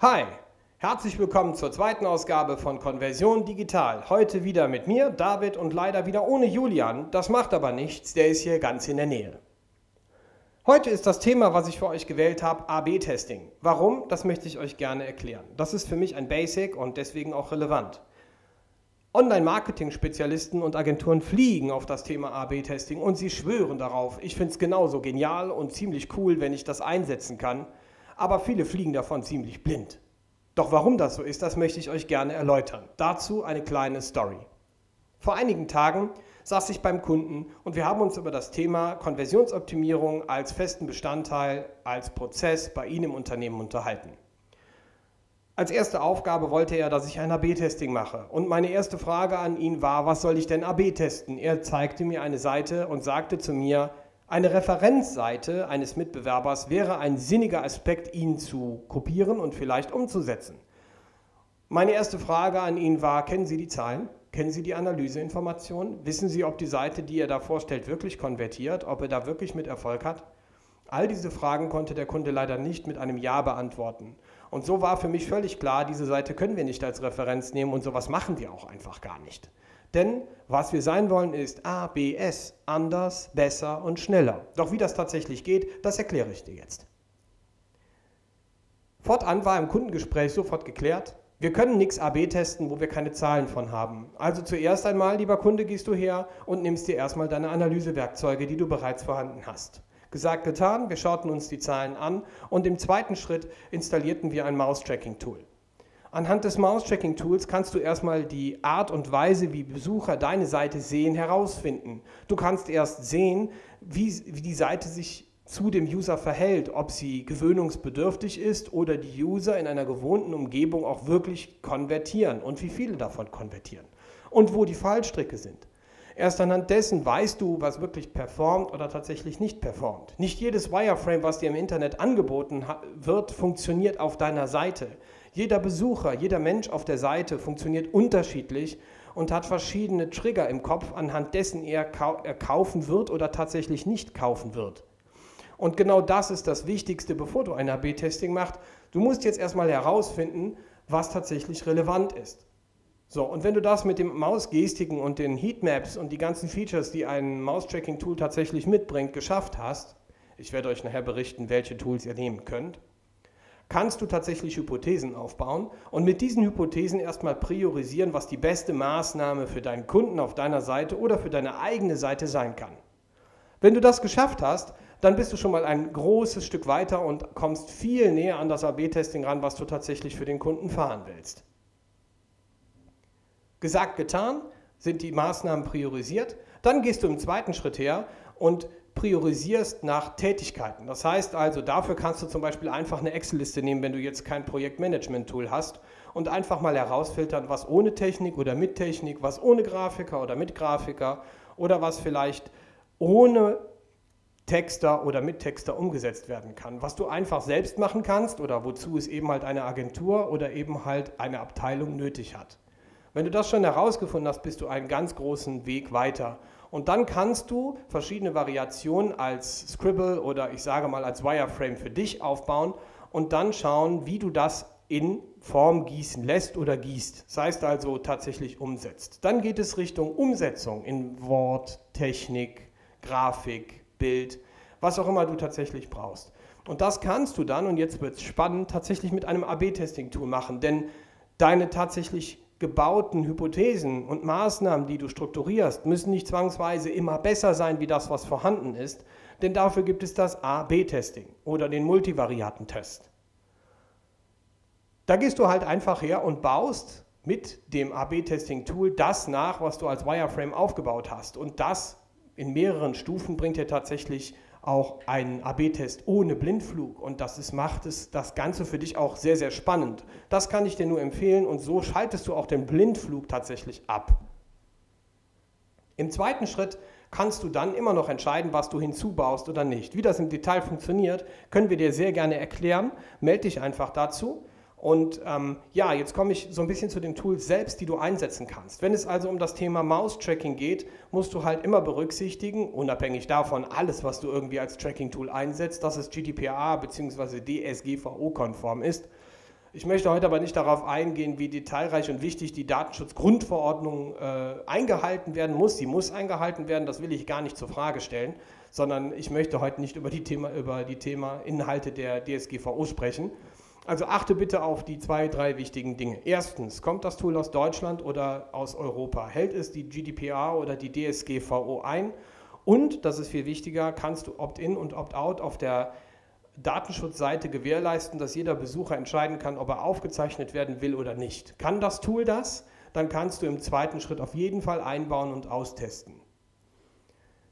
Hi, herzlich willkommen zur zweiten Ausgabe von Konversion Digital. Heute wieder mit mir, David und leider wieder ohne Julian. Das macht aber nichts, der ist hier ganz in der Nähe. Heute ist das Thema, was ich für euch gewählt habe, AB-Testing. Warum? Das möchte ich euch gerne erklären. Das ist für mich ein Basic und deswegen auch relevant. Online-Marketing-Spezialisten und Agenturen fliegen auf das Thema AB-Testing und sie schwören darauf. Ich finde es genauso genial und ziemlich cool, wenn ich das einsetzen kann, aber viele fliegen davon ziemlich blind. Doch warum das so ist, das möchte ich euch gerne erläutern. Dazu eine kleine Story. Vor einigen Tagen saß ich beim Kunden und wir haben uns über das Thema Konversionsoptimierung als festen Bestandteil, als Prozess bei Ihnen im Unternehmen unterhalten. Als erste Aufgabe wollte er, dass ich ein AB-Testing mache. Und meine erste Frage an ihn war, was soll ich denn AB testen? Er zeigte mir eine Seite und sagte zu mir, eine Referenzseite eines Mitbewerbers wäre ein sinniger Aspekt, ihn zu kopieren und vielleicht umzusetzen. Meine erste Frage an ihn war, kennen Sie die Zahlen? Kennen Sie die Analyseinformationen? Wissen Sie, ob die Seite, die er da vorstellt, wirklich konvertiert, ob er da wirklich mit Erfolg hat? All diese Fragen konnte der Kunde leider nicht mit einem Ja beantworten. Und so war für mich völlig klar, diese Seite können wir nicht als Referenz nehmen und sowas machen wir auch einfach gar nicht. Denn was wir sein wollen ist ABS, anders, besser und schneller. Doch wie das tatsächlich geht, das erkläre ich dir jetzt. Fortan war im Kundengespräch sofort geklärt, wir können nichts AB testen, wo wir keine Zahlen von haben. Also zuerst einmal, lieber Kunde, gehst du her und nimmst dir erstmal deine Analysewerkzeuge, die du bereits vorhanden hast. Gesagt, getan, wir schauten uns die Zahlen an und im zweiten Schritt installierten wir ein Mouse-Tracking-Tool. Anhand des Mouse-Tracking-Tools kannst du erstmal die Art und Weise, wie Besucher deine Seite sehen, herausfinden. Du kannst erst sehen, wie, wie die Seite sich zu dem User verhält, ob sie gewöhnungsbedürftig ist oder die User in einer gewohnten Umgebung auch wirklich konvertieren und wie viele davon konvertieren und wo die Fallstricke sind. Erst anhand dessen weißt du, was wirklich performt oder tatsächlich nicht performt. Nicht jedes Wireframe, was dir im Internet angeboten wird, funktioniert auf deiner Seite. Jeder Besucher, jeder Mensch auf der Seite funktioniert unterschiedlich und hat verschiedene Trigger im Kopf, anhand dessen er kaufen wird oder tatsächlich nicht kaufen wird. Und genau das ist das Wichtigste, bevor du ein AB-Testing machst. Du musst jetzt erstmal herausfinden, was tatsächlich relevant ist. So, und wenn du das mit dem Mausgestiken und den Heatmaps und die ganzen Features, die ein Mouse-Tracking-Tool tatsächlich mitbringt, geschafft hast, ich werde euch nachher berichten, welche Tools ihr nehmen könnt, kannst du tatsächlich Hypothesen aufbauen und mit diesen Hypothesen erstmal priorisieren, was die beste Maßnahme für deinen Kunden auf deiner Seite oder für deine eigene Seite sein kann. Wenn du das geschafft hast, dann bist du schon mal ein großes Stück weiter und kommst viel näher an das AB-Testing ran, was du tatsächlich für den Kunden fahren willst. Gesagt, getan, sind die Maßnahmen priorisiert. Dann gehst du im zweiten Schritt her und priorisierst nach Tätigkeiten. Das heißt also, dafür kannst du zum Beispiel einfach eine Excel-Liste nehmen, wenn du jetzt kein Projektmanagement-Tool hast und einfach mal herausfiltern, was ohne Technik oder mit Technik, was ohne Grafiker oder mit Grafiker oder was vielleicht ohne Texter oder mit Texter umgesetzt werden kann. Was du einfach selbst machen kannst oder wozu es eben halt eine Agentur oder eben halt eine Abteilung nötig hat. Wenn du das schon herausgefunden hast, bist du einen ganz großen Weg weiter. Und dann kannst du verschiedene Variationen als Scribble oder ich sage mal als Wireframe für dich aufbauen und dann schauen, wie du das in Form gießen lässt oder gießt. Das heißt also tatsächlich umsetzt. Dann geht es Richtung Umsetzung in Wort, Technik, Grafik, Bild, was auch immer du tatsächlich brauchst. Und das kannst du dann, und jetzt wird es spannend, tatsächlich mit einem AB-Testing-Tool machen, denn deine tatsächlich gebauten Hypothesen und Maßnahmen, die du strukturierst, müssen nicht zwangsweise immer besser sein wie das, was vorhanden ist, denn dafür gibt es das A-B-Testing oder den Multivariatentest. Da gehst du halt einfach her und baust mit dem AB-Testing-Tool das nach, was du als Wireframe aufgebaut hast. Und das in mehreren Stufen bringt dir tatsächlich auch einen AB-Test ohne Blindflug und das ist, macht es das Ganze für dich auch sehr, sehr spannend. Das kann ich dir nur empfehlen und so schaltest du auch den Blindflug tatsächlich ab. Im zweiten Schritt kannst du dann immer noch entscheiden, was du hinzubaust oder nicht. Wie das im Detail funktioniert, können wir dir sehr gerne erklären. Melde dich einfach dazu. Und ähm, ja, jetzt komme ich so ein bisschen zu den Tools selbst, die du einsetzen kannst. Wenn es also um das Thema Mouse-Tracking geht, musst du halt immer berücksichtigen, unabhängig davon, alles, was du irgendwie als Tracking-Tool einsetzt, dass es GDPR bzw. DSGVO-konform ist. Ich möchte heute aber nicht darauf eingehen, wie detailreich und wichtig die Datenschutzgrundverordnung äh, eingehalten werden muss. Sie muss eingehalten werden, das will ich gar nicht zur Frage stellen, sondern ich möchte heute nicht über die Thema, über die Thema Inhalte der DSGVO sprechen. Also achte bitte auf die zwei, drei wichtigen Dinge. Erstens, kommt das Tool aus Deutschland oder aus Europa? Hält es die GDPR oder die DSGVO ein? Und, das ist viel wichtiger, kannst du Opt-in und Opt-out auf der Datenschutzseite gewährleisten, dass jeder Besucher entscheiden kann, ob er aufgezeichnet werden will oder nicht. Kann das Tool das? Dann kannst du im zweiten Schritt auf jeden Fall einbauen und austesten.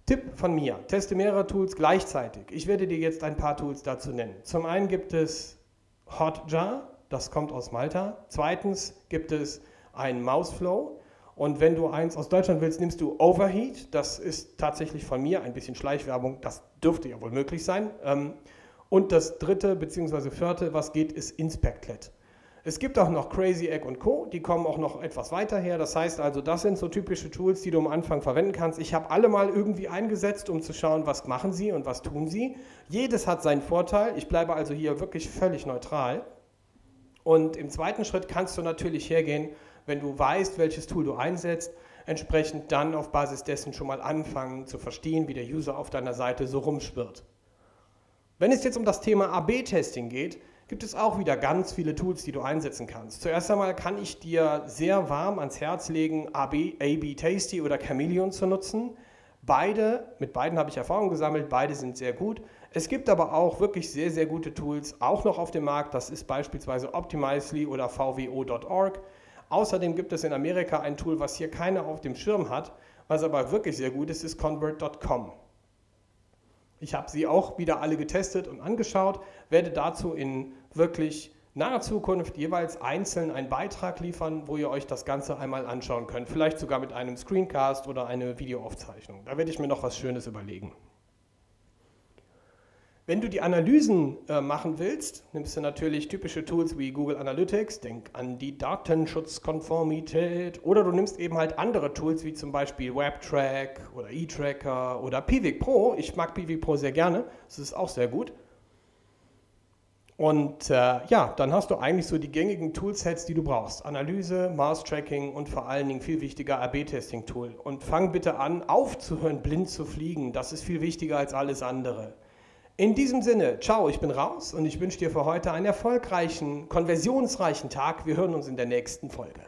Tipp von mir, teste mehrere Tools gleichzeitig. Ich werde dir jetzt ein paar Tools dazu nennen. Zum einen gibt es Hotjar, das kommt aus Malta. Zweitens gibt es ein Mouseflow. Und wenn du eins aus Deutschland willst, nimmst du Overheat. Das ist tatsächlich von mir ein bisschen Schleichwerbung. Das dürfte ja wohl möglich sein. Ähm, und das dritte bzw. vierte, was geht, ist Inspectlet. Es gibt auch noch Crazy Egg und Co., die kommen auch noch etwas weiter her. Das heißt also, das sind so typische Tools, die du am Anfang verwenden kannst. Ich habe alle mal irgendwie eingesetzt, um zu schauen, was machen sie und was tun sie. Jedes hat seinen Vorteil. Ich bleibe also hier wirklich völlig neutral. Und im zweiten Schritt kannst du natürlich hergehen, wenn du weißt, welches Tool du einsetzt, entsprechend dann auf Basis dessen schon mal anfangen zu verstehen, wie der User auf deiner Seite so rumschwirrt. Wenn es jetzt um das Thema AB-Testing geht, gibt es auch wieder ganz viele Tools, die du einsetzen kannst. Zuerst einmal kann ich dir sehr warm ans Herz legen, AB, AB Tasty oder Chameleon zu nutzen. Beide, mit beiden habe ich Erfahrung gesammelt, beide sind sehr gut. Es gibt aber auch wirklich sehr, sehr gute Tools, auch noch auf dem Markt. Das ist beispielsweise Optimizely oder VWO.org. Außerdem gibt es in Amerika ein Tool, was hier keiner auf dem Schirm hat, was aber wirklich sehr gut ist, ist Convert.com. Ich habe sie auch wieder alle getestet und angeschaut, werde dazu in wirklich naher Zukunft jeweils einzeln einen Beitrag liefern, wo ihr euch das Ganze einmal anschauen könnt. Vielleicht sogar mit einem Screencast oder einer Videoaufzeichnung. Da werde ich mir noch was Schönes überlegen. Wenn du die Analysen äh, machen willst, nimmst du natürlich typische Tools wie Google Analytics, denk an die Datenschutzkonformität oder du nimmst eben halt andere Tools wie zum Beispiel WebTrack oder eTracker oder Pivik Pro. Ich mag Pivik Pro sehr gerne, das ist auch sehr gut. Und äh, ja, dann hast du eigentlich so die gängigen Toolsets, die du brauchst. Analyse, Mouse-Tracking und vor allen Dingen viel wichtiger AB-Testing-Tool. Und fang bitte an, aufzuhören, blind zu fliegen. Das ist viel wichtiger als alles andere. In diesem Sinne, ciao, ich bin raus und ich wünsche dir für heute einen erfolgreichen, konversionsreichen Tag. Wir hören uns in der nächsten Folge.